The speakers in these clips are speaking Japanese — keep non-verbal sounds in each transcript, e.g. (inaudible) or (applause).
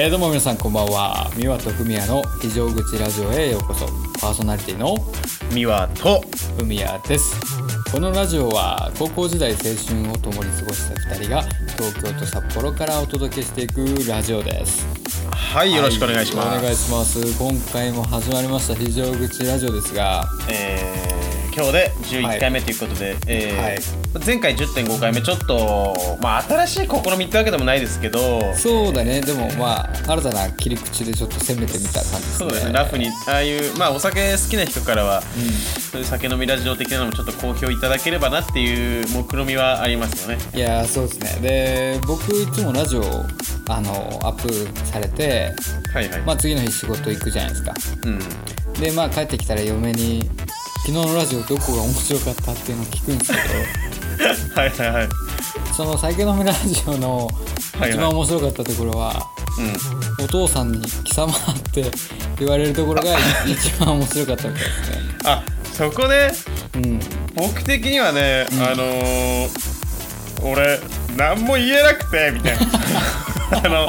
えー、どうも皆さんこんばんは。三輪とふみやの非常口ラジオへようこそ。パーソナリティの三輪とふみやです。このラジオは高校時代青春を共に過ごした2人が東京と札幌からお届けしていくラジオです。はいよろしくお願いします、お願いします。今回も始まりました非常口ラジオですがえー、今日で11回目ということで、えーはい。前回10.5回目ちょっとまあ新しい試みってわけでもないですけどそうだね。でもまあ新たな切り口でちょっと攻めてみた感じですね。そうですね。ラフにああいうまあお酒好きな人からは、そういう酒飲みラジオ的なのもちょっと好評いただければなっていう目論みはありますよね。いやーそうですね。で僕いつもラジオあのアップされて、はいはい、まあ、次の日仕事行くじゃないですか。うん。でまあ帰ってきたら嫁に「昨日のラジオどこが面白かった?」っていうのを聞くんですけ (laughs) はいはいはい。どその酒飲みラジオのはい一番面白かったところは、うん。お父さんに「貴様」って言われるところが (laughs) 一番面白かったみたいですね。あそこね。うん。僕的にはね、あのー、俺何も言えなくてみたいな (laughs) (laughs) あの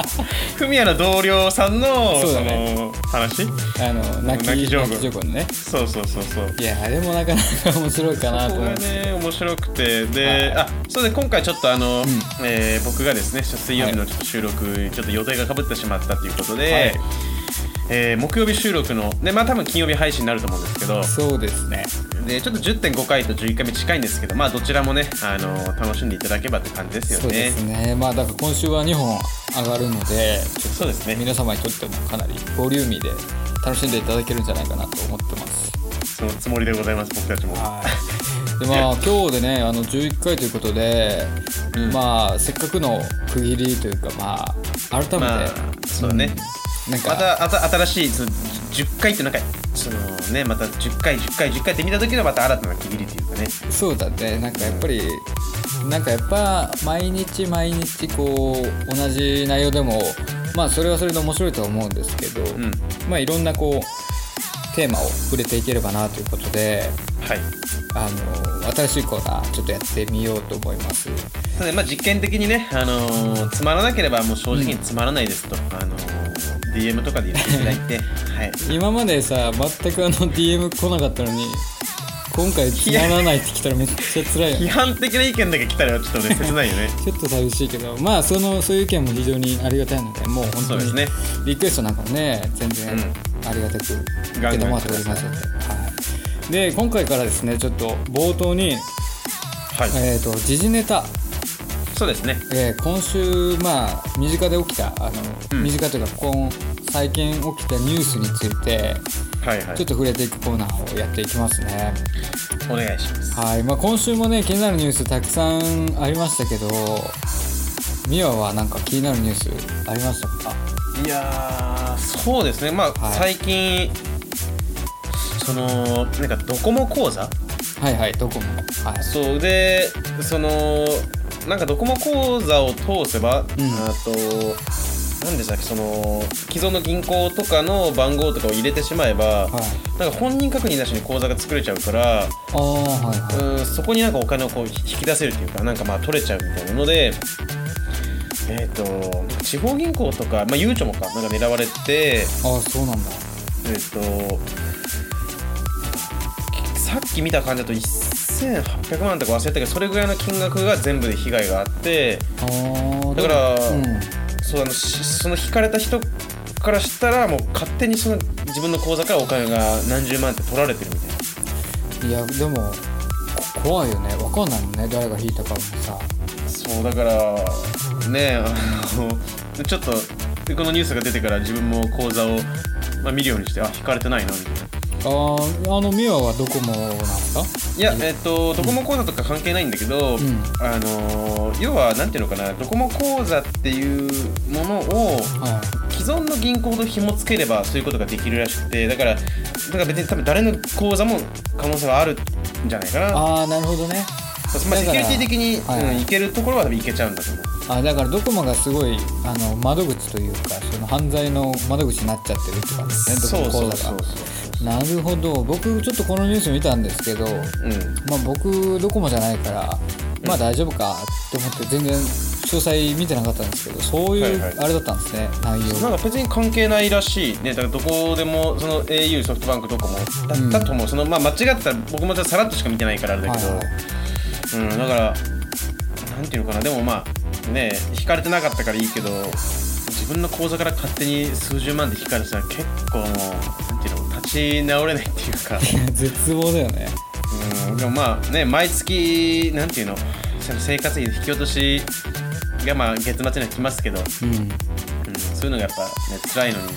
フミヤの同僚さんのそうそだね。の話？あの泣き泣き上手泣き上ね。そうそうそうそう。いやでもなかなか面白いかなとここが思って、ね面白くて。で、はい。あそうで今回ちょっとあの、えー僕がですね水曜日のちょっと収録、ちょっと予定がかぶってしまったということで、はい。えー木曜日収録のでまあ多分金曜日配信になると思うんですけど。そうですねでちょっと10.5回と11回目近いんですけどまあどちらもねあの楽しんでいただければって感じですよそうでねすね。まあだから今週は2本上がるのでそうですね。と皆様にとってもかなりボリューミーで楽しんでいただけるんじゃないかなと思ってます。そのつもりでございます僕たちも。はい。でまあ (laughs) 今日でねあの11回ということで、うん。まあせっかくの区切りというかまあ改めて、まあそうだね。うんなんかまたあた新しいその10回ってなんかそのねまた10回10回10回って見た時のまた新たな区切りというかね。そうだね。なんかやっぱりなんかやっぱ毎日毎日こう同じ内容でもまあそれはそれで面白いとは思うんですけど、うん。まあいろんなこうテーマを触れていければなということではい。あの新しいコーナーちょっとやってみようと思います。なのでまあ実験的にね、あのーつまらなければもう正直につまらないですと、あのー DM とかで言っていただいて。(laughs) はい。今までさ全くあの DM 来なかったのに今回つまらないって来たらめっちゃ辛いよ批ね判的な意見だけ来たらちょっとね切ないよね。(laughs) ちょっと寂しいけどまあそのそういう意見も非常にありがたいのでもう本当にね。リクエストなんかもね全然ありがたくガンガン承っておりますので、はい、で今回からですねちょっと冒頭に、はい、えー、と時事ネタ。そうですね。えー今週まあ身近で起きたあの、うん。身近というか今最近起きたニュースについてはいはい。ちょっと触れていくコーナーをやっていきますね。お願いします。はい、まあ、今週もね気になるニュースたくさんありましたけどミワはなんか気になるニュースありましたか？いやーそうですね。まあ、はい。最近そのなんかドコモ講座？はいはいどこもはい。そうでそのなんかドコモ口座を通せば、ん。あと何でしたっけその既存の銀行とかの番号とかを入れてしまえば、はい。なんか本人確認なしに口座が作れちゃうからああはいはい。うんそこになんかお金をこう引き出せるっていうかなんかまあ取れちゃうみたいなのでえっ、と地方銀行とか、まあ、ゆうちょもかなんか狙われてああそうなんだ。えっ、とさっき見た感じだと1800万とか忘れたけどそれぐらいの金額が全部で被害があってああだからうんそうあのしその引かれた人からしたらもう勝手にその自分の口座からお金が何十万って取られてるみたいな。いやでもこ怖いよね。わかんないもんね。誰が引いたかもさ。そうだからねあのちょっとでこのニュースが出てから自分も口座を、まあ、見るようにしてあ引かれてないなみたいなあーあのミワはどこもなんですか？いや、えっと、ドコモ口座とか関係ないんだけど、んあの要は、なんていうのかな、ドコモ口座っていうものを、は既存の銀行と紐付ければそういうことができるらしくて、だから、だから別に多分誰の口座も可能性はあるんじゃないかな。ああなるほどねまあ、セキュリティ的に、はいはいうん、いけるところは多分いけちゃうんだと思う。あだからドコモがすごいあの窓口というかその犯罪の窓口になっちゃってるって感じですねドコモ口座がそうそうそう。なるほど。僕ちょっとこのニュース見たんですけどうん。まあ僕ドコモじゃないからまあ大丈夫かって思って全然詳細見てなかったんですけどそういう、はいはい。あれだったんですね内容。なんか別に関係ないらしいね。だからどこでもその au ソフトバンクどこもだったと思う、そのまあ間違ってたら僕もさらっとしか見てないからあれだけど、はいはい。うん。だからなんていうのかな。でもまあね引かれてなかったからいいけど自分の口座から勝手に数十万で引かれてたら結構もうなんていうの立ち直れないっていうか。(laughs) 絶望だよね。うんでもまあね毎月なんていうの生活費の引き落としがまあ月末には来ますけど、うん。うん、そういうのがやっぱね辛いのに、うん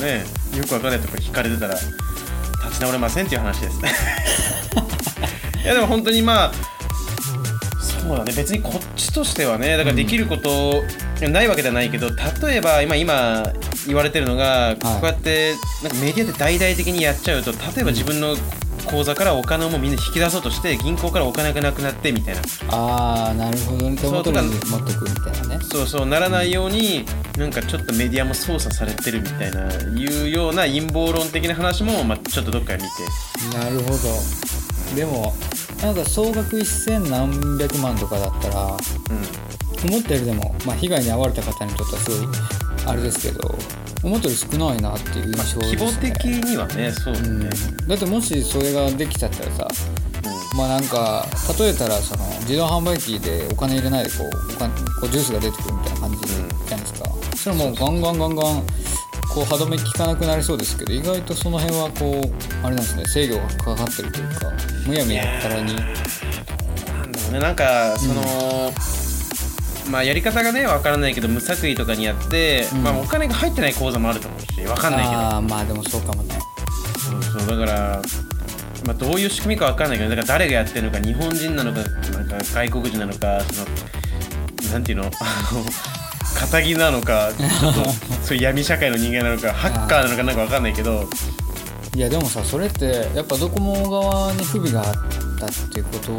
ねよくわかんないところ引かれてたら立ち直れませんっていう話です。(laughs) いやでも本当にまあそうだね。別にこっちとしてはねだからできること、ないわけではないけど例えば今今言われてるのが、こうやってなんかメディアで大々的にやっちゃうと例えば自分の口座からお金をもうみんな引き出そうとして銀行からお金がなくなってみたいな。ああなるほどね。手元に持ってくみたいなね。そうそうならないようになんかちょっとメディアも操作されてるみたいないうような陰謀論的な話も、まあ、ちょっとどっかで見て。なるほど。でもなんか総額1000何百万とかだったらう思ったよりでも、まあ、被害に遭われた方にとってはすごいあれですけど思ったより少ないなっていう印象ん、規模ですね、的にはねそうだね、うん、だってもしそれができちゃったらさまあなんか例えたらその自動販売機でお金入れないでこうお金こうジュースが出てくるみたいな感じじゃないですか、そしたらもうガンガンガンガンこう歯止め効かなくなりそうですけど意外とその辺はこうあれなんですね制御がかかってるというかむやみやったらになんだろうね。なんかその、まあやり方がねわからないけど無作為とかにやって、うん。まあお金が入ってない口座もあると思うしわかんないけど。ああまあでもそうかもね。そうそうだから、まあ、どういう仕組みかわかんないけどだから誰がやってるのか日本人なのかなんか外国人なのかそのなんていうの？あ (laughs) の仇なのかちょっと (laughs) そういう闇社会の人間なのかハッカーなのかなんかわかんないけど。いやでもさそれってやっぱドコモ側に不備があったっていうこと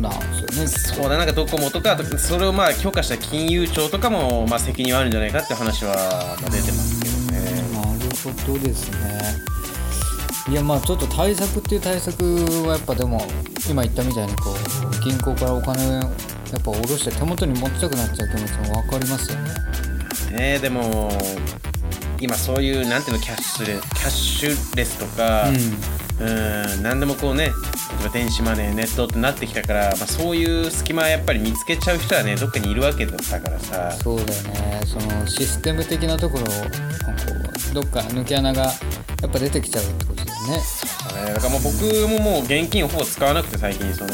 なんですよねそうだなんかドコモとかそれをまあ許可した金融庁とかもまあ責任はあるんじゃないかって話はまあ出てますけどね。なるほどですねいやまあちょっと対策っていう対策はやっぱでも今言ったみたいにこう銀行からお金をやっぱ下ろして手元に持ちたくなっちゃう気持ちも分かりますよねねでも今そういうなんていうのキャッシュレキャッシュレスとか、うん、何でもこうね例えば電子マネーネットってなってきたから、まあ、そういう隙間やっぱり見つけちゃう人はねどっかにいるわけだったからさ。そうだよね。そのシステム的なところをどっか抜け穴がやっぱ出てきちゃうってことだよね。ね。だからもう僕ももう現金をほぼ使わなくて最近その、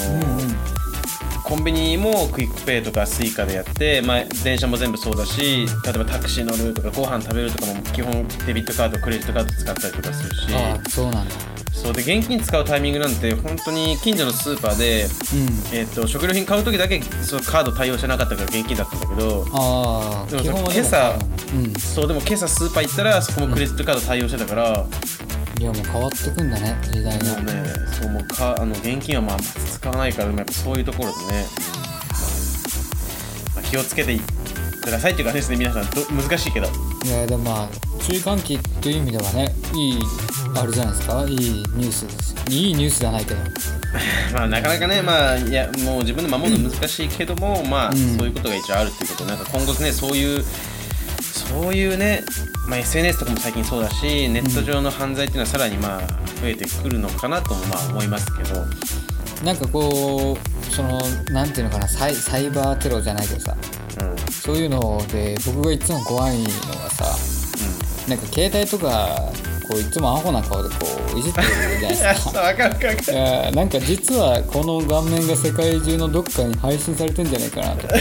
コンビニも QUICPay とか Suica でやって、まあ、電車も全部そうだし例えばタクシー乗るとかご飯食べるとかも基本デビットカードクレジットカード使ったりとかするし。ああそうなんだそうで現金使うタイミングなんて本当に近所のスーパーで、うん。えー、と食料品買う時だけそのカード対応してなかったから現金だったんだけどああでも基本は今朝うん。そうでも今朝スーパー行ったらそこもクレジットカード対応してたから、いやもう変わってくんだね時代が。ねそうもうかあの現金はまあ使わないからでもやっぱそういうところでね、まあ気をつけてくださいっていう感じですね皆さん。ど難しいけど。いやでもまあ注意喚起という意味ではねいいあれじゃないですか？いいニュースですいいニュースじゃないけど。(laughs) まあなかなかねまあいやもう自分で守るの難しいけども、まあ、うんそういうことが一応あるっていうことでなんか今後ねそういうそういうね、まあ、SNS とかも最近そうだしネット上の犯罪っていうのはさらにまあ増えてくるのかなともまあ思いますけど、なんかこうそのなんていうのかなサイサイバーテロじゃないけどさ。うん。うん、そういうので僕がいつも怖いのがさなんか携帯とかこういつもアホな顔でこういじってるじゃないですか。(laughs) わかるわかる。やなんか実はこの顔面が世界中のどっかに配信されてんじゃないかなと。か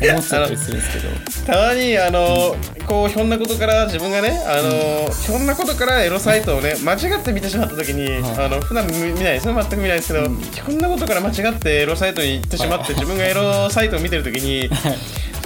思っちゃったりするんですけど。たまにあの、こうひょんなことから自分がねあの、ひょんなことからエロサイトをね間違って見てしまった時に、はい。あの普段見見ないそれ全く見ないですけど、ひょんなことから間違ってエロサイトに行ってしまって、(laughs) 自分がエロサイトを見てる時に、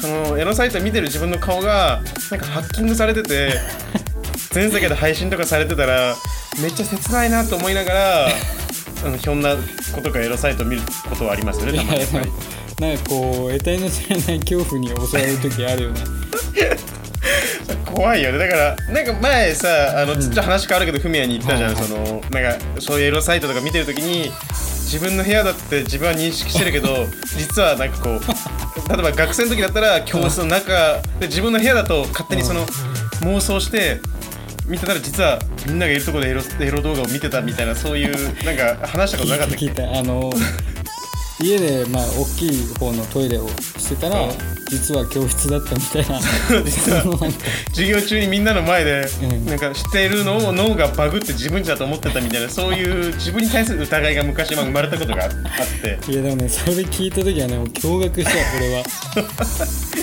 そのエロサイトを見てる自分の顔がなんかハッキングされてて (laughs) 全世界で配信とかされてたらめっちゃ切ないなと思いながらあの (laughs) ひょんなことからエロサイトを見ることはありますよねたまに。なんかこう得体の知れない恐怖に襲われる時あるよね。怖いよね。だからなんか前さあのちょっと話変わるけどフミヤに言ったじゃん、はいはい。そのなんかそういうエロサイトとか見てるときに自分の部屋だって自分は認識してるけど (laughs) 実はなんかこう例えば学生の時だったら教室の中で自分の部屋だと勝手にその妄想して見てたら実はみんながいるところでエロエロ動画を見てたみたいなそういうなんか話したことなかったっけ？聞いた聞いたあの家でまあ大きい方のトイレをしてたら、うん。実は教室だったみたいな。(laughs) 授業中にみんなの前でうん。なんか知っているのを脳がバグって自分ちだと思ってたみたいなそういう自分に対する疑いが昔は生まれたことがあって。いやでもねそれ聞いた時はね驚愕したこれは。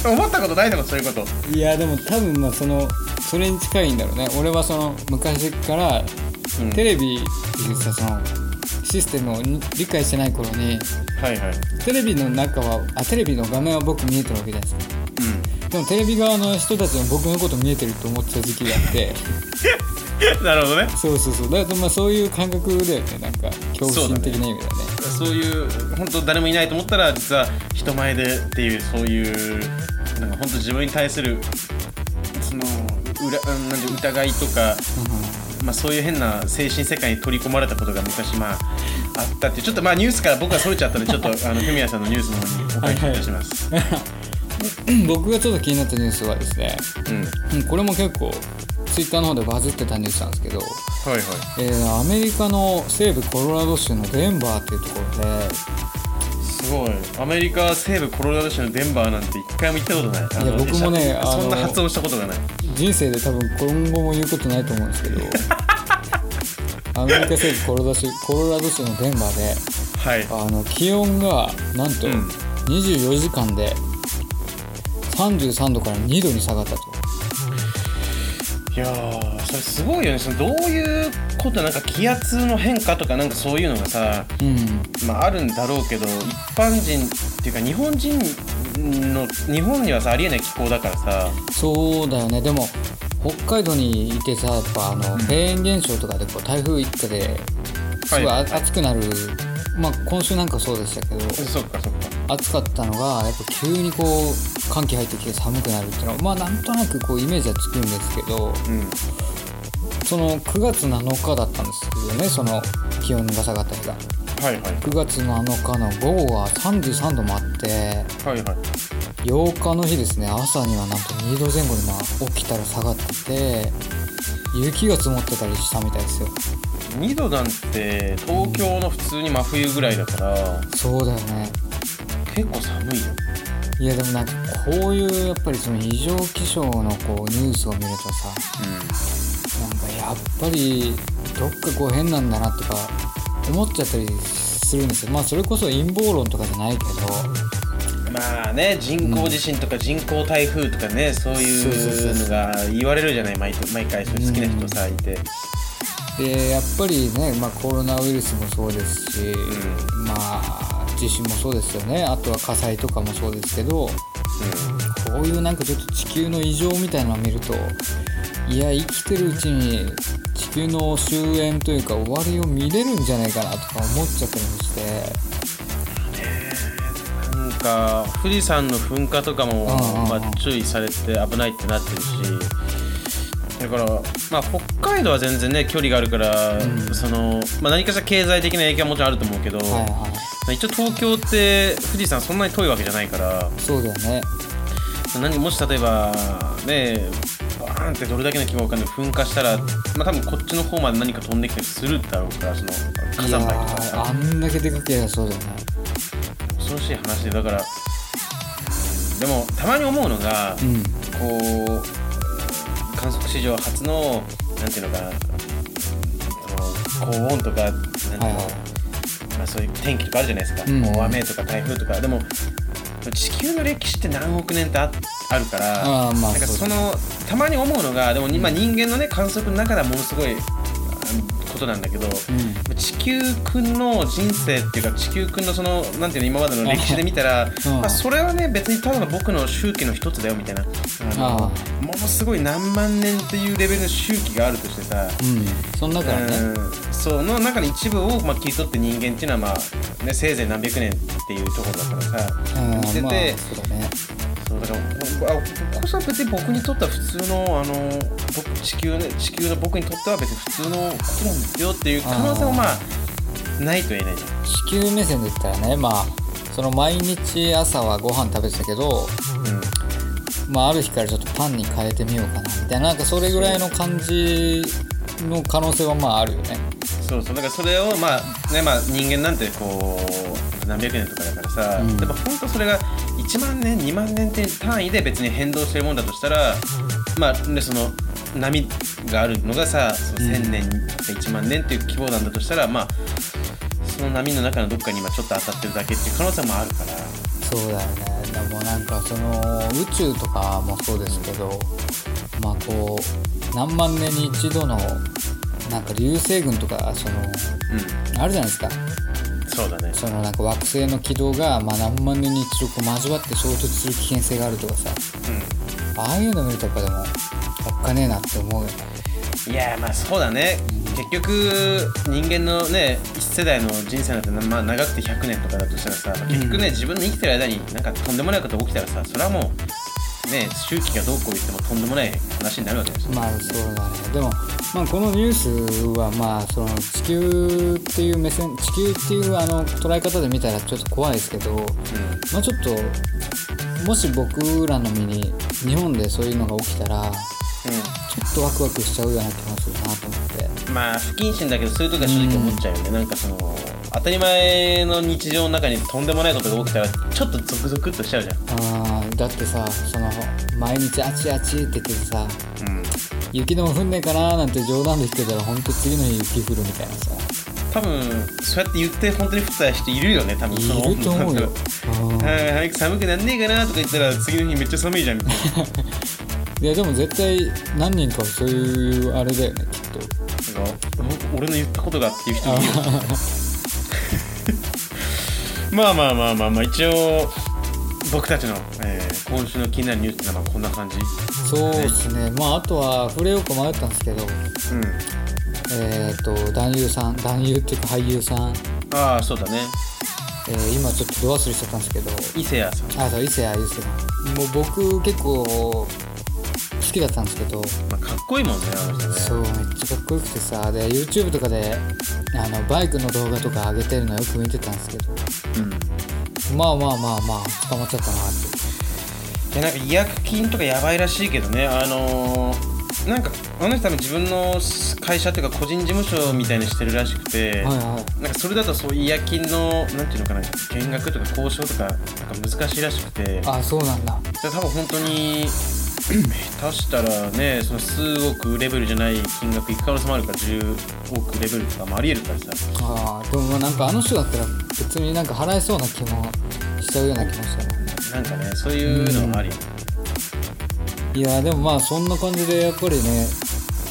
(laughs) 思ったことないのかそういうこと。いやでも多分まあそのそれに近いんだろうね。俺はその昔からうん。テレビっていうさそのシステムを理解してない頃にはいはい。テレビの中はあテレビの画面は僕見えてるわけじゃないですか。うでもテレビ側の人たちも僕のこと見えてると思ってた時期があって。ん (laughs) なるほどね。そうそうそう。だからまあそういう感覚だよねなんか恐怖心的な意味だよね。そういう本当誰もいないと思ったら実は人前でっていうそういうなんか本当自分に対するその裏うんなんで疑いとかまあ、そういう変な精神世界に取り込まれたことが昔まああったってちょっとまあニュースから僕はそれちゃったのでちょっと (laughs) あのフミヤさんのニュースの方にお返しいたします。うん僕がちょっと気になったニュースはですね、うん、うん、これも結構ツイッターの方でバズってたニュースなんですけど、はいはい。えーアメリカの西部コロラド州のデンバーっていうところですごい。アメリカ西部コロラド州のデンバーなんて一回も行ったことない。いや僕もねそんな発音したことがない。人生で多分今後も言うことないと思うんですけど (laughs) アメリカ西部コロラド州コロラド州のデンバーではい。あの気温がなんとうん24時間で33度から2度に下がったと。いやーそれすごいよね。そのどういうことなんか気圧の変化とかなんかそういうのがさ、うんまああるんだろうけど一般人っていうか日本人の日本にはさありえない気候だからさ。そうだよねでも北海道にいてさやっぱあの、フェーン現象とかでこう台風一過ですごいあはい暑くなる、まあ今週なんかそうでしたけどそっかそっか。暑かったのがやっぱ急にこう寒気入ってきて寒くなるっていうのはまあなんとなくこうイメージはつくんですけどうん。その9月7日だったんですよねその気温が下がった日がはいはい。9月7日の午後は33度もあってはいはい。8日の日ですね朝にはなんと2度前後にまあ起きたら下がってて雪が積もってたりしたみたいですよ2度なんて東京の普通に真冬ぐらいだからそうだよね結構寒いよいやでもなんかこういうやっぱりその異常気象のこうニュースを見るとさなんかやっぱりどっかこう変なんだなとか思っちゃったりするんですよ。まあそれこそ陰謀論とかじゃないけど。まあね人工地震とか人工台風とかね、そういうのが言われるじゃない？毎毎回それ好きな人さいて、でやっぱりね、まあ、コロナウイルスもそうですし、まあ地震もそうですよね。あとは火災とかもそうですけどこういうなんかちょっと地球の異常みたいなのを見るといや生きてるうちに地球の終焉というか終わりを見れるんじゃないかなとか思っちゃったりもして。うん、なんか富士山の噴火とかも、うんうんまあ、注意されて危ないってなってるし。だから、まあ、北海道は全然ね距離があるから、そのまあ、何かしら経済的な影響はもちろんあると思うけど、はいはまあ一応東京って富士山そんなに遠いわけじゃないからいそうだよね。何もし例えばねバーンってどれだけの規模かで噴火したら、まあ、多分こっちの方まで何か飛んできたりするだろうからその火山灰とか。あんだけでかけりゃそうだよね。恐ろしい話でだからうんでもたまに思うのが、うん。こう観測史上初のなんていうのかな高温とかなんていうの、はいはい。まあ、そういう天気とかあるじゃないですか、うん。大雨とか台風とか。でも地球の歴史って何億年ってああるからあーまあなんかそのたまに思うのがでも今人間のね観測の中ではものすごいあことなんだけど、うん。地球くんの人生っていうか地球くんのそのなんていうの今までの歴史で見たら、うん。まあ、それはね別にただの僕の周期の一つだよみたいな。ものすごい何万年っていうレベルの周期があるとしてさ、うん。その中からね。うん。その中の一部を、まあ、切り取って人間っていうのは、まあね、せいぜい何百年っていうところだからさうん。見てて、まあそうだねそうだからあこそ別に僕にとっては普通のあの僕地球ね地球の僕にとっては別に普通のことなんですよっていう可能性もまあないと言えない。じゃん地球目線で言ったらねまあその毎日朝はご飯食べてたけど、まあ、ある日からちょっとパンに変えてみようかなみたいななんかそれぐらいの感じの可能性はまああるよねそうそうだからそれをまあねまあ人間なんてこう何百年とかだからさ、うん。でも本当それが1万年2万年って単位で別に変動してるもんだとしたらまあねその波があるのがさその1000年、1万年っていう規模なんだとしたらまあその波の中のどっかに今ちょっと当たってるだけっていう可能性もあるから。そうだよね。でもなんかその宇宙とかもそうですけどまあこう何万年に一度のなんか流星群とかそのうん。あるじゃないですか。そうだね。そのなんか惑星の軌道がまあ何万年に一度こう交わって衝突する危険性があるとかさ。うああいうの見るとやっぱでもおっかねえなって思うよね。んいやまあそうだね。結局人間のね一世代の人生なんて、まあ、長くて100年とかだとしたらさまあ結局ね、自分の生きてる間になんかとんでもないことが起きたらさそれはもうね周期がどうこう言ってもとんでもない話になるわけですよ、まあそうだねでも、まあ、このニュースはまあその地球っていう目線地球っていうあの捉え方で見たらちょっと怖いですけど、まあ、ちょっともし僕らの身に日本でそういうのが起きたらちょっとワクワクしちゃうような気もするなと思って。うん、まあ不謹慎だけどそういう時は正直思っちゃうよね、なんかその当たり前の日常の中にとんでもないことが起きたらちょっとゾクゾクっとしちゃうじゃん、だってさその毎日あちあちって言っててさうん、雪でも降んねえかなーなんて冗談で言ってたら本当次の日雪降るみたいなさ。多分そうやって言って本当に降った人いるよね多分いると思うよ。早く寒くなんねえかなとか言ったら次の日めっちゃ寒いじゃんみたいな。いやでも絶対何人かはそういうあれだよねきっと。俺の言ったことがっていう人いるよ。(laughs) まあまあまあまあまあ一応僕たちの、えー今週の気になるニュースってのはまあこんな感じ？そうですね。まああとは触れようか迷ったんですけど。うん。えっ、と男優さん男優っていうか俳優さん、ああそうだね。えー今ちょっとど忘れしちゃったんですけど。伊勢谷さん、あそう伊勢谷友介さんもう僕結構好きだったんですけど。まあ、かっこいいもんねあの人ね。そうめっちゃかっこよくてさ。で YouTube とかであのバイクの動画とか上げてるのよく見てたんですけど。うんまあまあまあまあ捕まっちゃったなって。いやなんか違約金とかやばいらしいけどね。あのーなんかあの人多分自分の会社っていうか個人事務所みたいにしてるらしくて、はいはい。なんかそれだとそう違約金のなんていうのかな減額とか交渉とかなんか難しいらしくて。あそうなんだ。じゃあ多分本当に下手したらねその数億レベルじゃない金額いく可能性もあるから10億レベルとかもありえるからさ。あーでもまあなんかあの人だったら別になんか払えそうな気もしちゃうような気もしたななんかねそういうのもあり、いやでもまあそんな感じでやっぱりね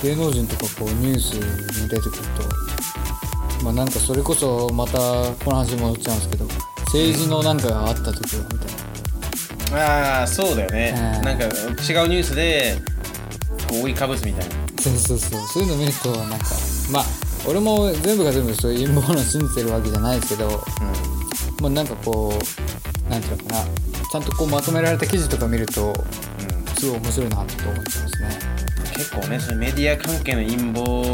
芸能人とかこうニュースに出てくるとまあなんかそれこそまたこの話に戻っちゃうんですけど政治のなんかがあった時はみたいなああそうだよね、うん。なんか違うニュースでこう覆いかぶすみたいな。そうそうそう。そういうの見るとなんかまあ俺も全部が全部そういう陰謀論信じてるわけじゃないですけどまあなんかこうなんていうのかな。ちゃんとこうまとめられた記事とか見るとうん、うんすごい面白いなって思っちゃいますね。結構ねそのメディア関係の陰謀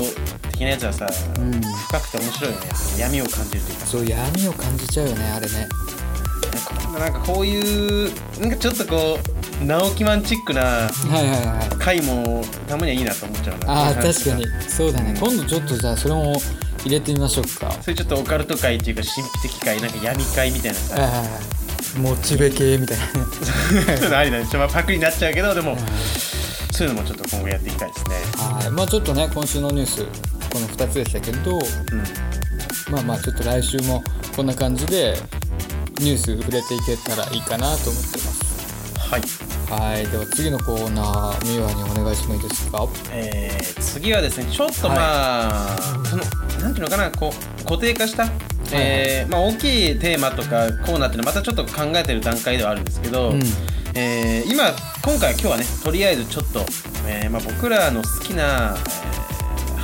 的なやつはさ、うん。深くて面白いよね。闇を感じるというか。そう闇を感じちゃうよねあれねなんかこういうなんかちょっとこう直木マンチックなはいはいはい回もたまにはいいなと思っちゃうなああこういう話確かに。そうだね、うん今度ちょっとじゃあそれも入れてみましょうか。そういうちょっとオカルト界っていうか神秘的界なんか闇界みたいなさ。はいはいはい。モチベ系みたいな。そういうのありだねちょっとまあパクリになっちゃうけどでもそういうのもちょっと今後やっていきたいですね。はい。まあちょっとね今週のニュースこの2つでしたけどうん。まあまあちょっと来週もこんな感じでニュース触れていけたらいいかなと思ってます。はい。はい。では次のコーナーミワにお願いしてもいいですか？えー次はですねちょっとまあ、そのなんていうのかなこう固定化した、えーまあ、大きいテーマとかコーナーっていうのはまたちょっと考えてる段階ではあるんですけど、うん。えー今今回今日はねとりあえずちょっと、えーまあ、僕らの好きな、えー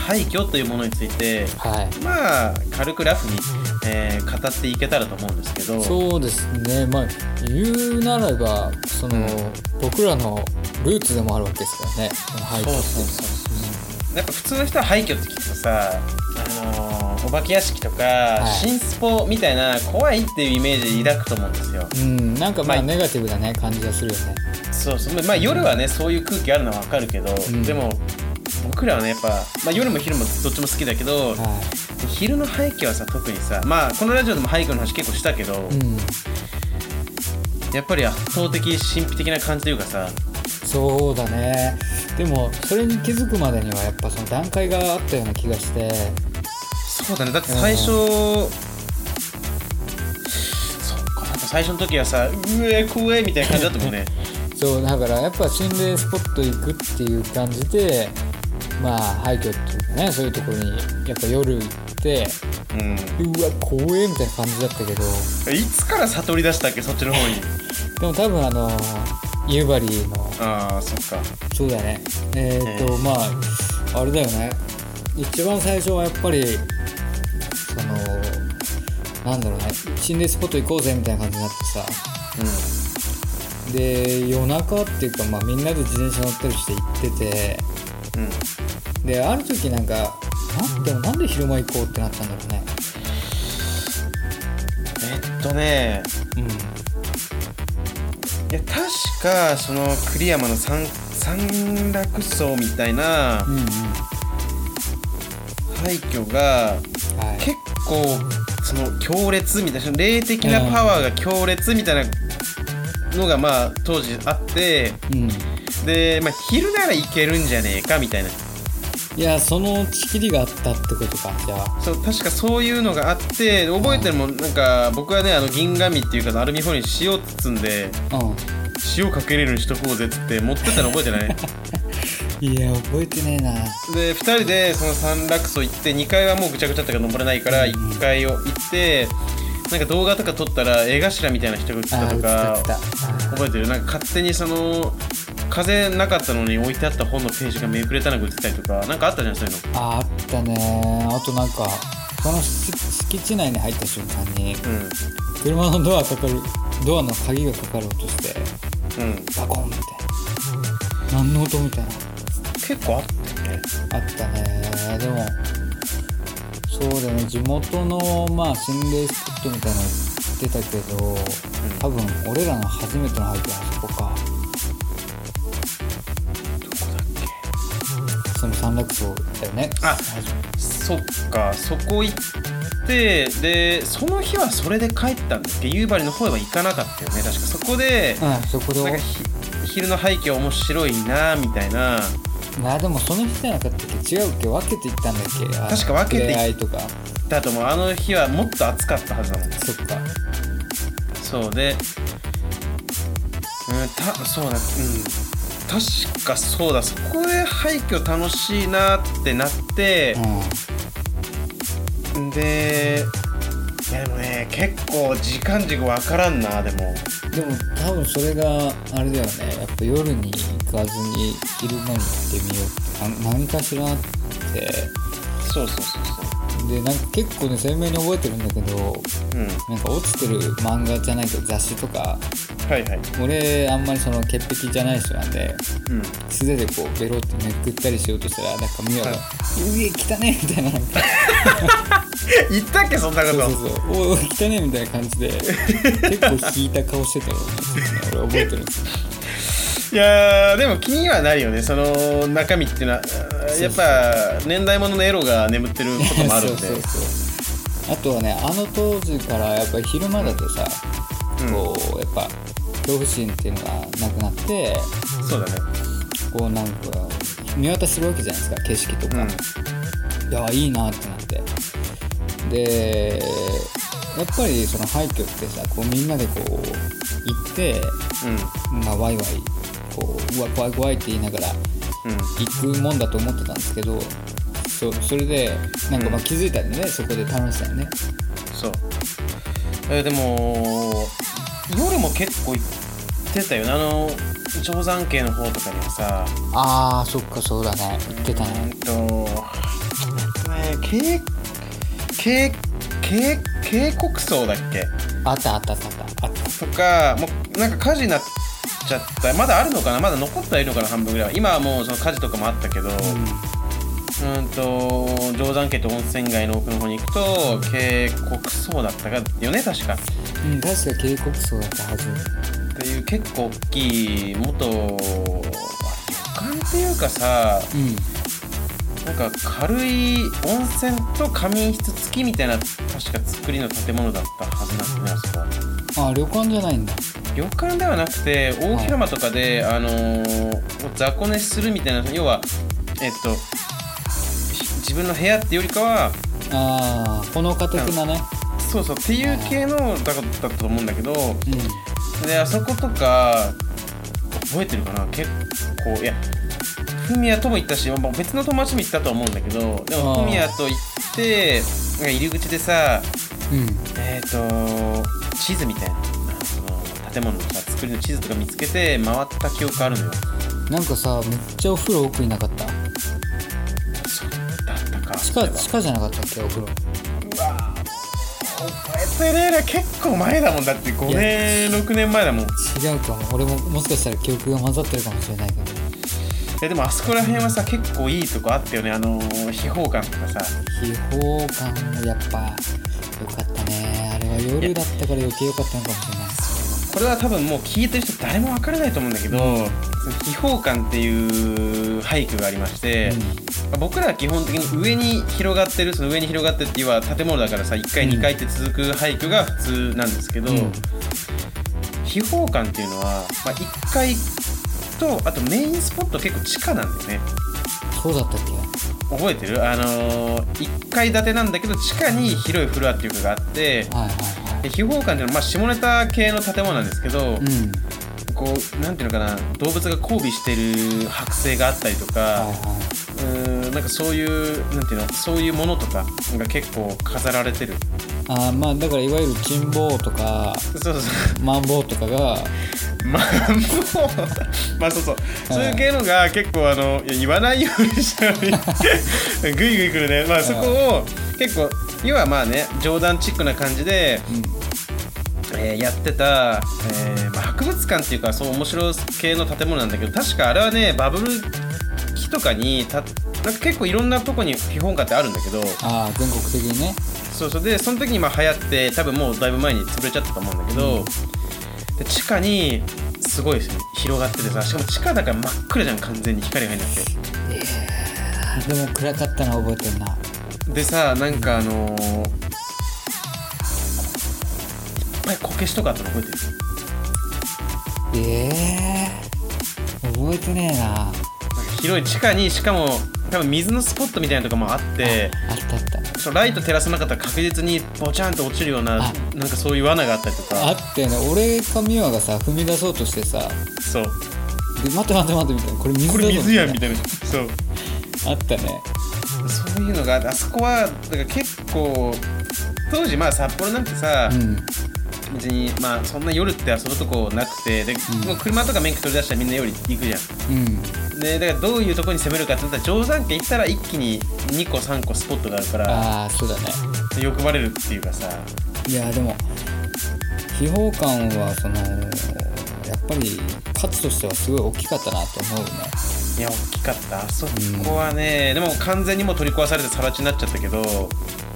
廃墟というものについてはい。まあ軽くラフに、えー語っていけたらと思うんですけど。そうですね。まあ言うならばその、うん。僕らのルーツでもあるわけですからね。廃墟ってそうそうそう。やっぱ普通の人は廃墟って聞くとさあのーお化け屋敷とか、い。新スポみたいな怖いっていうイメージ抱くと思うんですよ。うん。なんかまあまあネガティブなね感じがするよね。そうそう。まあ夜はねそういう空気あるのはわかるけど、ん。でも僕らはねやっぱ、まあ、夜も昼もどっちも好きだけど、は昼の廃墟はさ特にさまあこのラジオでも廃墟の話結構したけど、いうん。やっぱり圧倒的神秘的な感じというかさそうだね。でもそれに気づくまでにはやっぱその段階があったような気がして。そうだね。だって最初、そっか。なんか最初の時はさ「うえ怖え」みたいな感じだったもんね。(laughs) そうだからやっぱ心霊スポット行くっていう感じでまあ廃墟っていうかねそういうところにやっぱ夜行ってうん。うわ怖えみたいな感じだったけど。いつから悟り出したっけ？そっちの方に。でも多分あの夕張の。ああそっか。そうだね。えーっと、えまああれだよね。一番最初はやっぱりそのなんだろうね。心霊スポット行こうぜみたいな感じになってさ。うで夜中っていうか、まあ、みんなで自転車乗ったりして行ってて。んうん。である時なんかなんでもなんで昼間行こうってなったんだろうね。えっとねうん。いや確かその栗山の三三楽荘みたいな廃墟がはい。結構その強烈みたいな霊的なパワーが強烈みたいなのがまあ当時あってうんで、まあ、昼ならいけるんじゃねえかみたいな。いやその仕切りがあったってことかじゃあ。そう確かそういうのがあって覚えてるもんなんか僕はねあの銀紙っていうかアルミホイルに塩包んでうん。塩かけれるにしとこうぜっつって持ってったの覚えてない？(laughs) いや覚えてねえな。で2人でその三楽荘行って2階はもうぐちゃぐちゃだったから登れないからうん。1階を行ってなんか動画とか撮ったら絵頭みたいな人が映ったとか覚えてる？なんか勝手にその風なかったのに置いてあった本のページがめくれたのが映ったりとかなんかあったじゃんそういうの。ああったね。あとなんかその敷敷地内に入った瞬間にうん。車のドアかかるドアの鍵がかかる音してうん。バコンみたいな何の音みたいな。結構あったよね。あったね。でもそうだね地元のまあ心霊スポットみたいなの言ってたけど、多分俺らの初めての廃墟はそこかその三楽荘だよね。あそっかそこ行ってでその日はそれで帰ったんだっけ？夕張の方へは行かなかったよね確か。そこでうんそこで。なんかひ昼の背景面白いなみたいな。なでもその日じゃなかったっけ？違うっけ？分けていったんだっけ？あ確か分けていとか。だと思う。あの日はもっと暑かったはずだもんそっか。そうでうんたそうだうん確かそうだそこで廃墟楽しいなってなって、でいやでもね結構時間軸わからんなでも。うんでも多分それがあれだよね。やっぱ夜に行かずに昼間に行ってみようってな何かしらあって。そうそうそうそでなんか結構ね鮮明に覚えてるんだけどううん。なんか落ちてる漫画じゃないけど雑誌とかはいはい。俺あんまりその潔癖じゃない人なんでうん。素手でこうベロってめくったりしようとしたらなんかミワがはい「うえ汚ね」みたいな。(laughs) 言ったっけそんなこと。そうそうそう「おい汚ね」みたいな感じで結構引いた顔してたよね (laughs) 俺覚えてるんですよ (laughs) いやーでも気にはなるよね。その中身っていうのは。やっぱ年代物のエロが眠ってることもあるんで。あとはねあの当時からやっぱり昼間だとさ、うん。こうやっぱ恐怖心っていうのがなくなってそうだね。こうなんか見渡せるわけじゃないですか景色とか、うん。いやいいなってなって。でやっぱりその廃墟ってさこうみんなでこう行ってうん。まあワイワイこううわ怖い怖いって言いながらうん。行くもんだと思ってたんですけどそうそれでなんかまあ気づいたんでね、そこで楽しさよね。そう。えーでも夜も結構行ってたよね。あの定山渓の方とかにはさ。あーそっかそうだね。言ってたうんねと渓渓渓渓谷層だっけ？あったあったあったあった。とかもうなんか火事になっちゃった。まだあるのかな？まだ残ってはいるのかな？半分ぐらいは。今はもうその火事とかもあったけど。うんと定山家って温泉街の奥の方に行くと渓谷層だったかよね確か。うん、うん、確か渓谷層だったはず。っていう結構大きい元旅館っていうかさうん。なんか軽い温泉と仮眠室付きみたいな確か作りの建物だったはずなんだねあそこはあ旅館じゃないんだ旅館ではなくて大広間とかで、あのー雑魚寝するみたいな要はえっとひ自分の部屋ってよりかはああほのか的なね。そうそうっていう系のだだったと思うんだけどうん。であそことか覚えてるかな？結構いやフミヤとも行ったしまあ別の友達も行ったと思うんだけどでもフミヤと行って入り口でさうん。えっ、と地図みたいな建物のさ作りの地図とか見つけて回った記憶あるのよ。なんかさめっちゃお風呂奥になかった？そうだったか地下地下じゃなかったっけお風呂？うわ覚えてねえな結構前だもん。だって5年6年前だもん。違うかも。俺ももしかしたら記憶が混ざってるかもしれないけど。えでもあそこら辺はさ結構いいとこあったよね。あのー秘宝館とかさ。秘宝感もやっぱ良かったね。あれは夜だったから余計良かったのかもしれないこれは多分もう聞いてる人誰も分からないと思うんだけど、秘宝館っていう俳句がありまして、まあ僕らは基本的に上に広がってるその上に広がってっていうのは建物だからさ1階うん。2階って続く俳句が普通なんですけど、うん。秘宝館っていうのは、まあ、1階とあとメインスポット結構地下なんだよね。そうだったっ覚えてる？あのー、1階建てなんだけど地下に広いフロアっていうかがあってけはいはい。で秘宝館っていうのは、まあ、下ネタ系の建物なんですけど、はいうん。こうなんていうのかな動物が交尾してる剥製があったりとか、うーんなんかそういうなんていうのそういうものとかが結構飾られてる。いあーまあだからいわゆるチンボウとかそうそう。そうマンボウとかが。(laughs) (laughs) まあもうまあそうそう。そういう系のが結構あの言わないようにしたのにグイグイくるね。まあそこを結構要はまあね冗談チックな感じで、えーやってた、えーまあ、博物館っていうかそう面白系の建物なんだけど確かあれはねバブル期とかにたなんか結構いろんなとこに秘宝館ってあるんだけどああ全国的にね。そうそう。でその時にまあ流行って多分もうだいぶ前に潰れちゃったと思うんだけど、で地下にすごいですね。広がっててさしかも地下だから真っ暗じゃん完全に光が入んなくて。でも暗かったの覚えてるなでさなんかあのーいっぱいこけしとかあったの覚えてる？ええ覚えてねえな。広い地下にしかも多分水のスポットみたいなとこもあってあったあった。ライト照らさなかったら確実にボチャンと落ちるようなあなんかそういう罠があったりとあかったよね。俺か美和がさ踏み出そうとしてさ。そう。で待って待って待ってみたいな。これ水やんみみたいな。そう。あったねそういうのがあそこはだから結構当時まあ札幌なんてさ、うん。別にまあそんな夜って遊ぶとこなくてで、もう車とか免許取り出したらみんな夜行くじゃうん。んでだからどういうとこに攻めるかってなったら定山家行ったら一気に2個3個スポットがあるからああそうだね。欲張れるっていうかさ。いやでも秘宝館はそのやっぱり価値としてはすごい大きかったなと思うね。いや大きかった。あそこはね、でも完全にもう取り壊されて更地になっちゃったけど。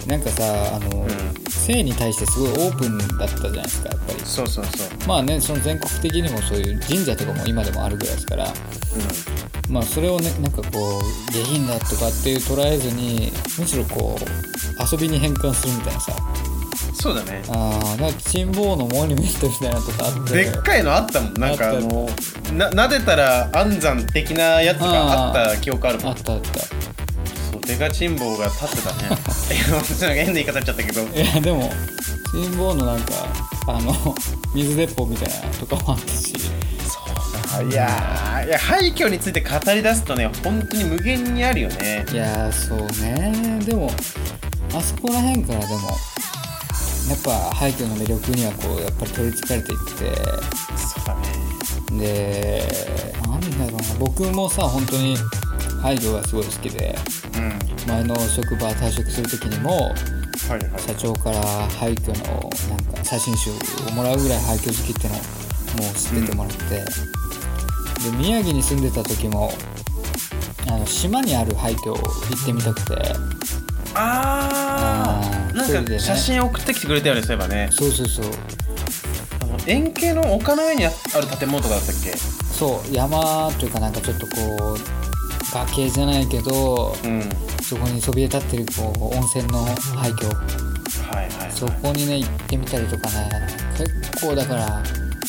なんかさあの、ん。性に対してすごいオープンだったじゃないですかやっぱり。そうそうそう。まあねその全国的にもそういう神社とかも今でもあるぐら。いですからまあそれをねなんかこう下品だとかっていう捉えずにむしろこう遊びに変換するみたいなさ。うんそうだね。あーなんかチンのモニュメントみたいなのとかあってでっかいのあったもん。なんかあのな撫でたら安産的なやつがあった記憶あるもん。あったあった。そうデカチンが立ってたね。(laughs) なんか変な言い方っちゃったけど。いやでもチンのなんかあの水鉄砲みたいなのとかもあったし。そうだ。いやーいや廃墟について語り出すとね本当に無限にあるよね。いやーそうね。でもあそこら辺からでもやっぱ廃墟の魅力にはこうやっぱり取りつかれていってそうだねでなんだろうな僕もさ本当に廃墟がすごい好きで。うん前の職場退職する時にもはいはい。社長から廃墟のなんか写真集をもらうぐらい廃墟好きってのをもう知っててもらって、で宮城に住んでた時もあの島にある廃墟行ってみたくて。ああなんか写真送ってきてくれたよねそういえばね。そうそうそう。あの円形の丘の上にあある建物とかだったっけ？そう山というかなんかちょっとこう崖じゃないけどうん。そこにそびえ立ってるこう温泉の廃墟。はいはいはいそこにね行ってみたりとかね。結構だから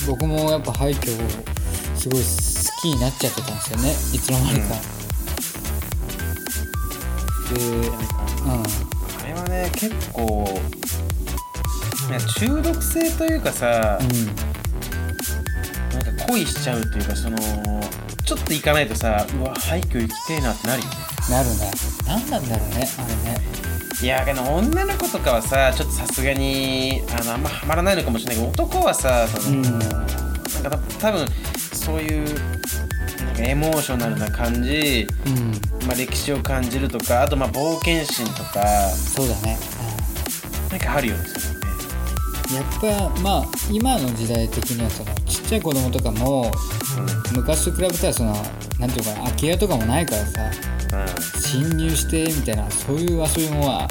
僕もやっぱ廃墟をすごい好きになっちゃってたんですよねいつの間にか、でうん。あれはね結構いや中毒性というかさ、なんか恋しちゃうというかそのちょっと行かないとさうわ廃墟行きてえなってなるよね。なるね。何なんだろうねあれね。いやけど女の子とかはさちょっとさすがにあのあんまハマらないのかもしれないけど男はさその、うん。なんかた多分そういうかエモーショナルな感じ、うん。まあ、歴史を感じるとかあとまあ冒険心とかそうだね、なんかあるよねやっぱまあ今の時代的にはそのちっちゃい子供とかも昔と比べたらそのなんていうのかな空き家とかもないからさうん。侵入してみたいなそういう遊びもは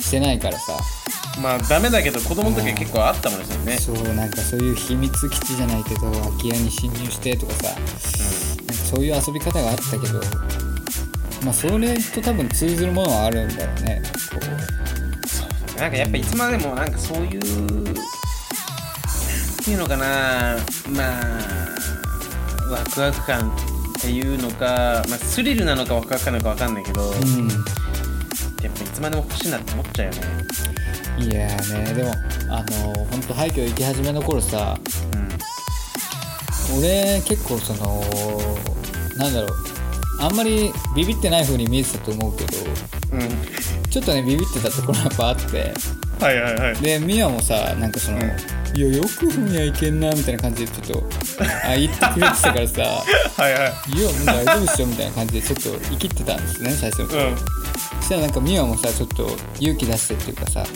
してないからさ。うん、まあダメだけど子供の時は結構あったもんですよね、そうなんかそういう秘密基地じゃないけど空き家に侵入してとかさ。なん。かそういう遊び方があったけどまあそれと多分通ずるものはあるんだろうね。こう。ん、なんかやっぱいつまでもなんかそういうなんていうのかな。まあワクワク感っていうのか、まあ、スリルなのかワクワク感なのかわかんないけど、ううん。やっぱいつまでも欲しいなって思っちゃうよね。いやーねでもあの本当廃墟行き始めの頃さ俺結構そのなんだろう。あんまりビビってない風に見えてたと思うけどうん、うん、ちょっとねビビってたところやっぱあって。はいはいはい。でミヤもさなんかその、うん。いやよくふみやいけんなみたいな感じでちょっと (laughs) あ言ってくれてたからさはいはいいやもう大丈夫っしょみたいな感じでちょっと生きってたんですね最初の頃、うん。そしたらなんかミヤもさちょっと勇気出してっていうかさ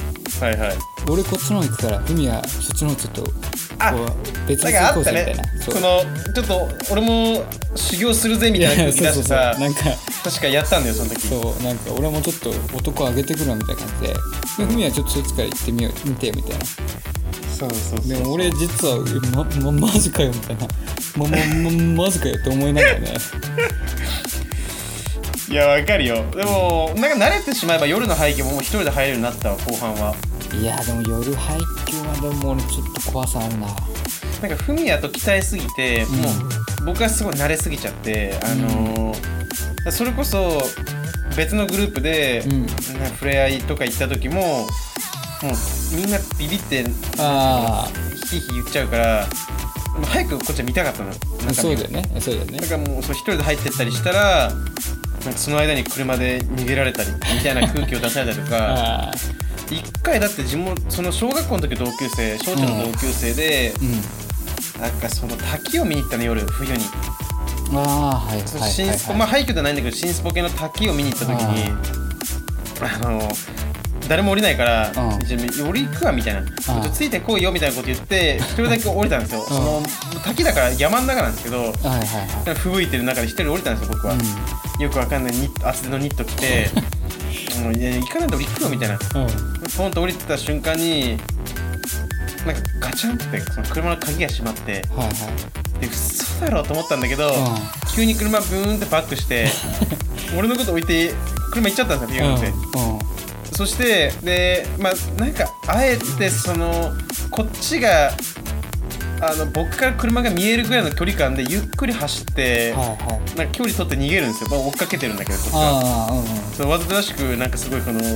はいはい。俺こっちの方行くからふみやそっちの方ちょっとこあう別なん々行こうぜみたいな。そのちょっと俺も修行するぜみたいな空気出してさなんか確かやったんだよその時。そうなんか俺もちょっと男上げてくるわみたいな感じで。でふみやちょっとそっちから行ってみよう見てみたいな。そうそうそうでも俺実はえま、ま、マジかよみたいな。ま、ま、ま、マジかよって思いながらねいやわかるよ。でもなんか慣れてしまえば夜の廃墟ももう一人で入れるようになったわ後半は。いやでも夜廃墟はでも俺ちょっと怖さあるな。なんかフミヤと鍛えすぎて、うん。もう僕はすごい慣れすぎちゃってあのーそれこそ別のグループで、うん。なんか触れ合いとか行った時ももうみんなビビってあヒー。ヒー言っちゃうから早くこっちは見たかったのあ中身を。そうだよね。そうだよね。だからもうそう一人で入ってったりしたらなんかその間に車で逃げられたりみたいな空気を出されたりとか (laughs) 一回だって地元その小学校の時同級生小中の同級生で、うん。なんかその滝を見に行ったの夜冬に、ああはいはいはい新スポ、まあ廃墟じゃないんだけど新スポ系の滝を見に行った時にあの誰も降りないからうん「じゃあ俺行くわ」みたいな「ちょっとついてこいよ」みたいなこと言って一人だけ降りたんですよ、その滝だから山の中なんですけどはいはいはい。吹雪いてる中で一人降りたんですよ僕は、よくわかんないニット厚手のニット着てもういや行かないと俺行くよみたいな。ポンと降りてた瞬間になんかガチャンってその車の鍵が閉まってはいはい。で嘘だろうと思ったんだけど、う急に車ブーンってバックして (laughs) 俺のこと置いて車行っちゃったんですよビューンって、そしてでまあなんかあえてそのこっちがあの僕から車が見えるぐらいの距離感でゆっくり走って、はいはいなんか距離取って逃げるんですよ、まあ、追っかけてるんだけどこっちは。ああうんうん。そのわざとらしくなんかすごいこのに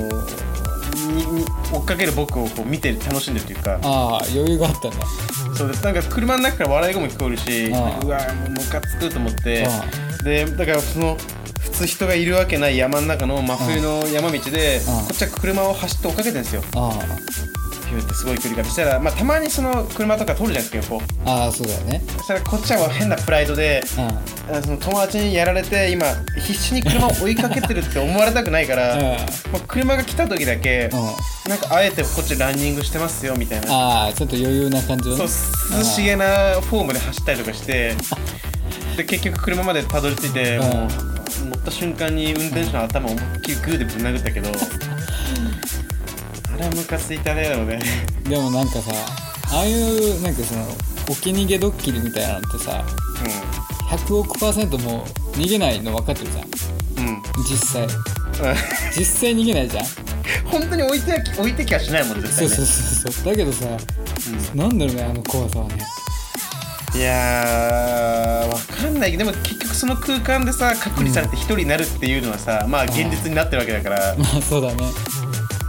に追っかける僕をこう見て楽しんでるというか。ああ余裕があったんだそうです。なんか車の中から笑い声も聞こえるしうわもうムカつくと思って。あ。でだからその普通人がいるわけない山の中の真冬の山道でああこっちは車を走って追っかけてるんですよ。ああピューってすごい距離感したら、まあ、たまにその車とか通るじゃないですか横ああそうだよね。そしたらこっちは変なプライドでうん。あその友達にやられて今必死に車を追いかけてるって思われたくないから、うん。もう車が来た時だけ、うん。なんかあえてこっちランニングしてますよみたいな。ああちょっと余裕な感じの。そうね涼しげなフォームで走ったりとかしてで結局車までたどり着いて、うん。もう乗った瞬間に運転手の頭を思いっきりグーでぶん殴ったけど (laughs) あれはムカついたねでもね。でもなんかさああいうなんかそのお気逃げドッキリみたいなのってさ100億パーセントもう逃げないの分かってるじゃん。うん。うん実際。う (laughs) ん実際逃げないじゃん。本当に置いて置いてきはしないもんね絶対ね。そうそうそうそう。だけどさ、なんだろうねあの怖さはねいやーわかんない。けどでも結局その空間でさ隔離されて一人になるっていうのはさ、まあ現実になってるわけだから。まあそうだね。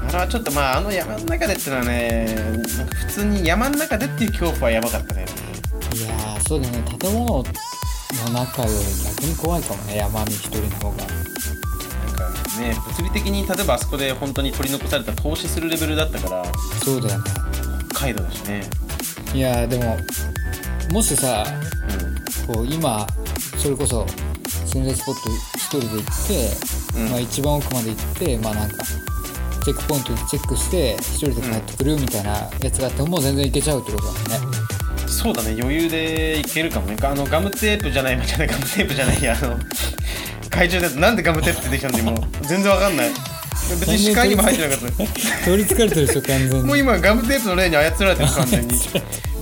あれはちょっとまああの山の中でっていうのはねなんか普通に山の中でっていう恐怖はやばかったね。いやーそうだね。建物の中より逆に怖いかもね山に一人の方が。なんかね物理的に例えばあそこで本当に取り残された投資するレベルだったからそうだよね。北海道だしね。いやーでももしさうんこう今それこそ心霊スポット一人で行って、うん。まあ、一番奥まで行ってまあなんかチェックポイントでチェックして一人で帰ってくるみたいなやつがあってももう全然行けちゃうってことだもんね。そうだね余裕でいけるかもね。あのガムテープじゃないじゃないガムテープじゃないやあの懐中電灯なんでガムテープ出てきたんだ今全然わかんない。別に視界にも入ってなかった。取りつかれてるでしょ完全に。もう今ガムテープの例に操られてる完全に (laughs)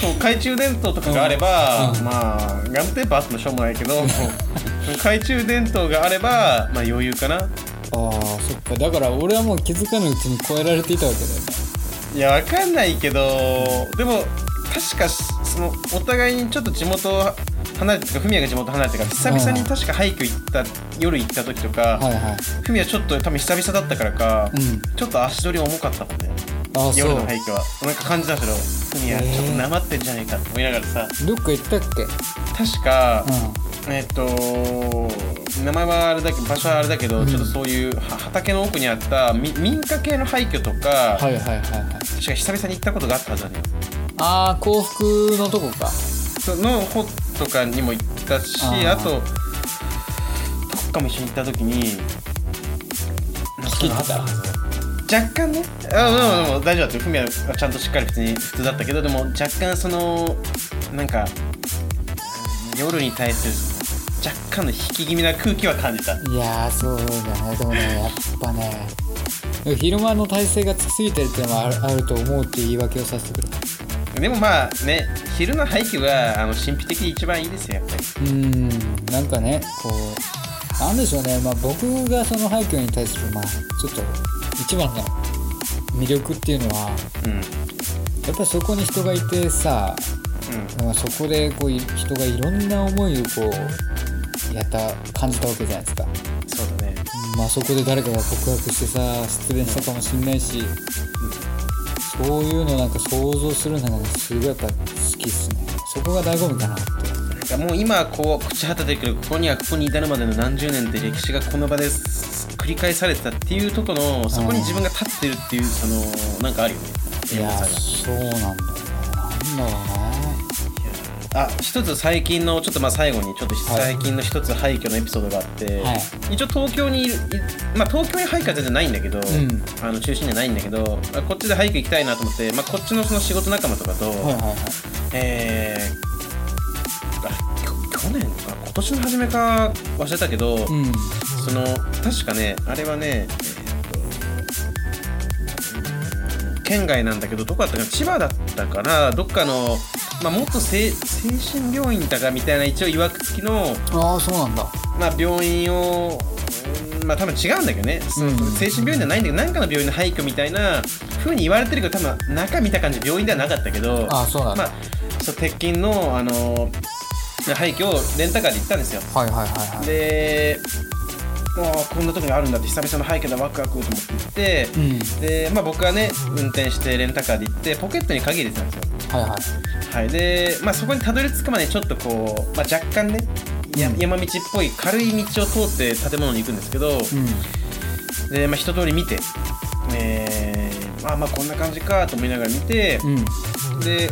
そう懐中電灯とかがあれば、うん。まあガムテープあってもしょうもないけど懐中電灯があればまあ余裕かな。ああそっか。だから俺はもう気づかぬうちに超えられていたわけだよね。いやわかんないけどでも確かそのお互いにちょっと地元離れてかフミヤが地元離れてから久々に確か廃墟行った夜行った時とか、はいはい。フミヤちょっと多分久々だったからか、うん。ちょっと足取り重かったもんね夜の廃墟は。なんか感じたけどフミヤへー。ちょっとなまってんじゃないかって思いながらさ。どっか行ったっけ？確か、うえっと名前はあれだけど場所はあれだけど、うん。ちょっとそういうは畑の奥にあったみ民家系の廃墟とか、んはいはいはいはい。確か久々に行ったことがあったはずだね。ああ幸福のとこか。その方とかにも行ったしあとどっかも一緒に行った時になんかそういうのあった？若干ね。あでもでも大丈夫だってフミヤはちゃんとしっかり普通に普通だったけどでも若干そのなんかうん夜に対する若干の引き気味な空気は感じた。いやーそうだね。でもねやっぱね昼間の体勢がつきすぎてるっていうのもあるあると思うっていう言い訳をさせてくれでもまあね昼の廃墟があの神秘的に一番いいですよやっぱり。うーんなんかねこうなんでしょうね。まあ僕がその廃墟に対するまあちょっと一番の魅力っていうのはうんやっぱりそこに人がいてさ、うん。まあ、そこでこうい人がいろんな思いをこうやった感じたわけじゃないですか。そうだね。まあそこで誰かが告白してさ失恋したかもしんないし、そういうのなんか想像するのがねすごいやっぱ好きっすね。そこが醍醐味かなって。もう今こう朽ち果ててくるここにはここに至るまでの何十年って歴史がこの場です。繰り返されてたっていうところのそこに自分が立ってるっていうそのなんかあるよね。いやそうなんだよねなんだろうねあ一つ最近のちょっとまあ最後にちょっと最近の一つ廃墟のエピソードがあって、はい。一応東京にいるいまあ東京に廃墟は全然ないんだけど、ん。あの中心にはないんだけどあこっちで廃墟行きたいなと思って、まあ、こっちのその仕事仲間とかと、はいはいはい。えー、去年か今年の初めか忘れたけど、うんその確かねあれはね、えーと県外なんだけどどこだったかな？千葉だったかな？どっかの、まあ、もっと精精神病院だかみたいな一応いわくつきの、ああそうなんだ。まあ、病院をうんまあ多分違うんだけどね、うん精神病院じゃないんだけど何かの病院の廃墟みたいな風に言われてるけど多分中見た感じ病院ではなかったけどああそうなんだ、まあ、そう鉄筋の、あの廃墟をレンタカーで行ったんですよ。はいはいはいはい。でああこんなとこにあるんだって久々の廃墟だワクワクと思って行って、うん。で、まあ、僕はね運転してレンタカーで行ってポケットに鍵入れてたんですよ。はいはい。はい。で、まあ、そこにたどり着くまでちょっとこう、まあ、若干ねやうん。山道っぽい軽い道を通って建物に行くんですけど、うん。で、まあ、一通り見て、えーあまあこんな感じかと思いながら見て、うん。で、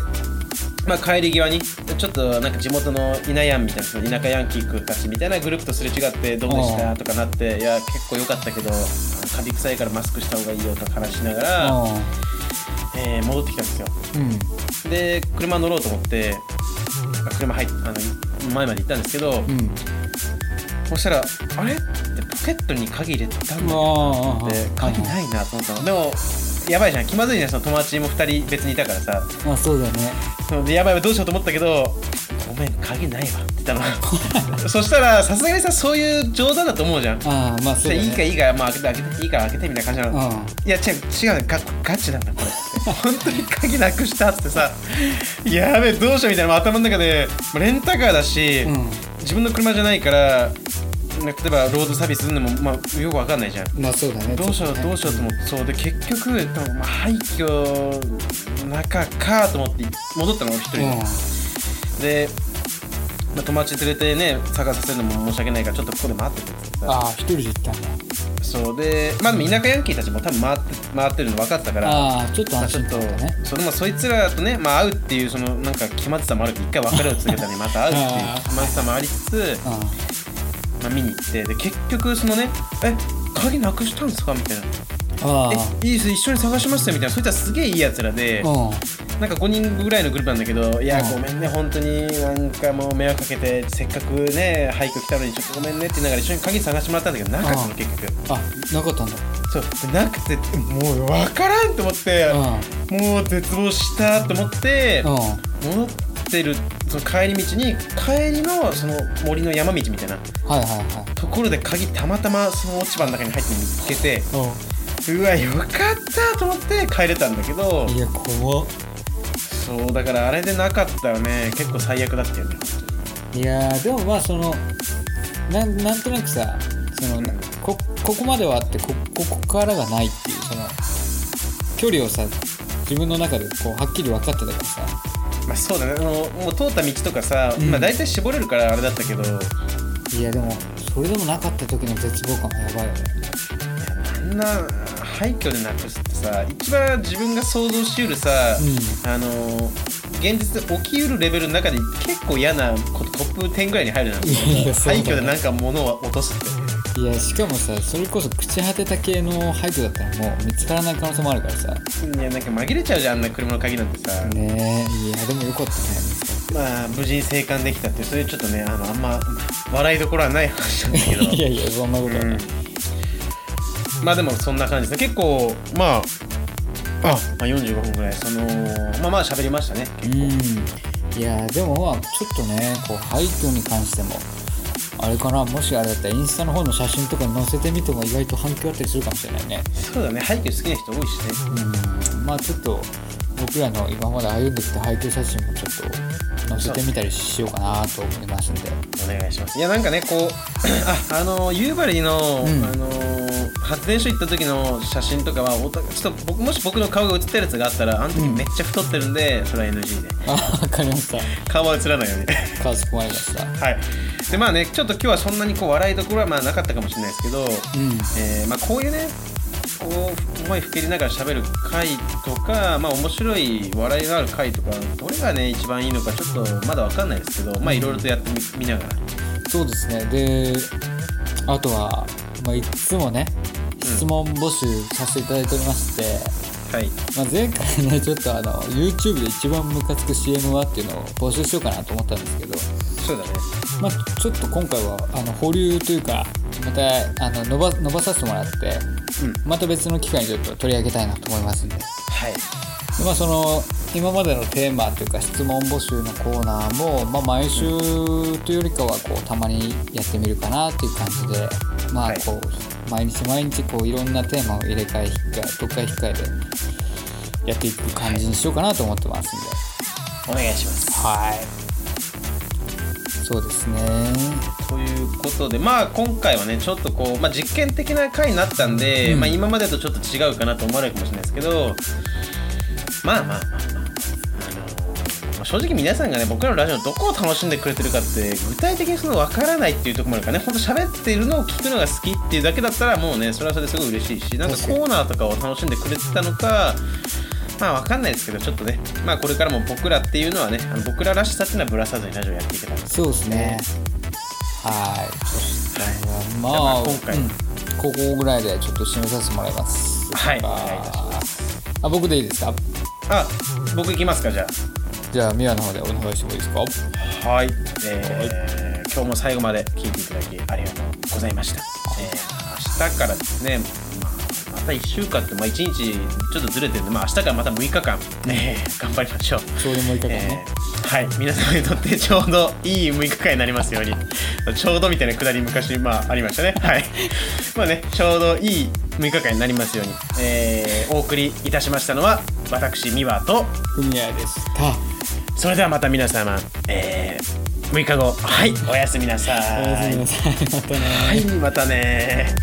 まあ、帰り際にちょっとなんか地元の稲ヤンみたいな田舎ヤンキーたちみたいなグループとすれ違ってどうでしたとかなっていや結構良かったけどカビ臭いからマスクした方がいいよとか話しながら、あえー戻ってきたんですよ。うん。で車乗ろうと思ってあ車入っあの前まで行ったんですけど、うん。そしたらあれ？ってポケットに鍵入れてたん。だあああで鍵ないなと思ったの。でもやばいじゃん。気まずいね。その友達も2人別にいたからさ。まあそうだよね。そう。でやばいどうしようと思ったけどごめん鍵ないわって言ったの。(laughs) そしたらさすがにさそういう冗談だと思うじゃん。ああまあそうね。いいかいいかまあ開けて開けていいから開けてみたいな感じなの、うん。いや違う違うガガチなんだこれ。本当に鍵なくしたってさ。やべえどうしようみたいな頭の中でレンタカーだし、うん。自分の車じゃないから例えばロードサービスするのも、まあ、よくわかんないじゃん。まあそうだね。どうしようね。どうしようと思って。そうで結局でもまあ廃墟の中かと思って戻ったの俺一人で、で、まあ、友達連れてね探させるのも申し訳ないからちょっとここで待っててってうん、さああ一人で行ったんだ。そう。でまあでも田舎ヤンキーたちも多分回って回ってるの分かったからああちょっと安まあちょっと心感だねそれもそいつらとね、まあ、会うっていうそのなんか決まってたもあるけど一回別れを告げたのにまた会うっていうあー決まってたもありつつ、うんまあ、見に行ってで結局そのね「え鍵なくしたんですか?」みたいな。あ「えいいです。一緒に探しますよ」みたいな。そいつはすげえいいやつらでなんか5人ぐらいのグループなんだけど「いやうん。ごめんね本当に。なんかもう迷惑かけてせっかくね廃墟来たのにちょっとごめんね」って言いながら一緒に鍵探してもらったんだけどなかったうん。の結局。あなかったんだ。そう。でなくてもう分からんと思ってもう絶望したと思って戻ってるその帰り道に帰りのその森の山道みたいな。はいはいはところで鍵たまたまその落ち葉の中に入って見つけていうわよかったと思って帰れたんだけどんいや怖っそうだからあれでなかったらね。結構最悪だったよね。いやーでもまあそのなんなんとなくさそのこここまではあってこここからがないっていうその距離をさ自分の中でこうはっきり分かってたからさ。まあそうだね。あのもう通った道とかさ、うん。まあ大体絞れるからあれだったけど。いやいやでもそれでもなかった時の絶望感はやばいよね。あんな廃墟でなくすってさ一番自分が想像しうるさ、うあの現実で起きうるレベルの中で結構嫌なことトップ10ぐらいに入るな。んて廃墟でなんか物を落とすって。いやしかもさそれこそ朽ち果てた系の廃墟だったらもう見つからない可能性もあるからさ。いやなんか紛れちゃうじゃんあんな車の鍵なんてさ、ねえ。いやでもよかったね。まあ無事に生還できたってそういうちょっとねあのあんま笑いどころはない話なんだけど。(laughs) いやいやそんなことはない、うんまあでもそんな感じですね。結構まああ、まあ、45分ぐらいそのまあまあ喋りましたね。結構、うん。いやでもまあちょっとねこう廃墟に関してもあれかな？もしあれだったらインスタの方の写真とかに載せてみても意外と反響あったりするかもしれないね。そうだね。廃墟好きな人多いしね。うん。まあちょっと僕らの今まで歩んできた廃墟写真もちょっと載せてみたりしようかなと思いますんでお願いします。いやなんかねこう (clears throat) ああの夕張の、うん。あの発電所行った時の写真とかはおたちょっと僕もし僕の顔が写ってるやつがあったらあの時めっちゃ太ってるんで、それは NG で。(laughs) あわかりました。顔は写らないように。かしこまりました。はい。でまあねちょっと今日はそんなにこう笑いどころはまあなかったかもしれないですけど、うん。えーまあ、こういうねこう思いふけりながら喋る回とか、まあ、面白い笑いがある回とかどれがね一番いいのかちょっとまだわかんないですけどまあいろいろとやってみ見ながら。そうですね。であとは、まあ、いつもね質問募集させていただいておりまして、はい。まあ、前回ねちょっとあの YouTube で一番ムカつく CM はっていうのを募集しようかなと思ったんですけど、そうだね。まあ、ちょっと今回はあの保留というかまたあの伸ば伸ばさせてもらってうんまた別の機会にちょっと取り上げたいなと思いますんで。で、はい。まあ、その今までのテーマというか質問募集のコーナーも、まあ、毎週というよりかはこうたまにやってみるかなっていう感じでまあはい。こう、毎日毎日こういろんなテーマを入れ替え引っ換え読解引っ換えでやっていく感じにしようかなと思ってますんで。お願いします。はいそうですね。ということでまあ今回はねちょっとこう、まあ、実験的な回になったんで、うん。まあ、今までとちょっと違うかなと思われるかもしれないですけどまあまあまあ。正直皆さんがね僕らのラジオのどこを楽しんでくれてるかって具体的にその分からないっていうところもあるからねほんと喋ってるのを聞くのが好きっていうだけだったらもうねそれはそれですごい嬉しいしなんかコーナーとかを楽しんでくれてたのかまあ分かんないですけどちょっとねまあこれからも僕らっていうのはねあの僕ららしさっていうのはぶらさずにラジオやっていけたら。そうですね。はい。そしたらまあまああ今回うんここぐらいでちょっと締めさせてもらいます。はいあお願い。いたしますあ僕でいいですか？あ僕行きますかじゃじゃあミワの方でお願いしてもいいですか？あはい、えー今日も最後まで聞いていただきありがとうございました、えー明日からですね、た1週間って、まあ、1日ちょっとずれてるんで、まあ、明日からまた6日間、えー頑張りましょう。ちょうどもう一回ね、えーはい。皆様にとってちょうどいい6日間になりますように。ちょうどみたいなくだり昔、まあ、ありましたね。はい。まあねちょうどいい6日間になりますように、えーお送りいたしましたのは私ミワとふみやでした。それではまた皆様、えー6日後。はい。おやすみなさい。おやすみなさい。またねはい。またね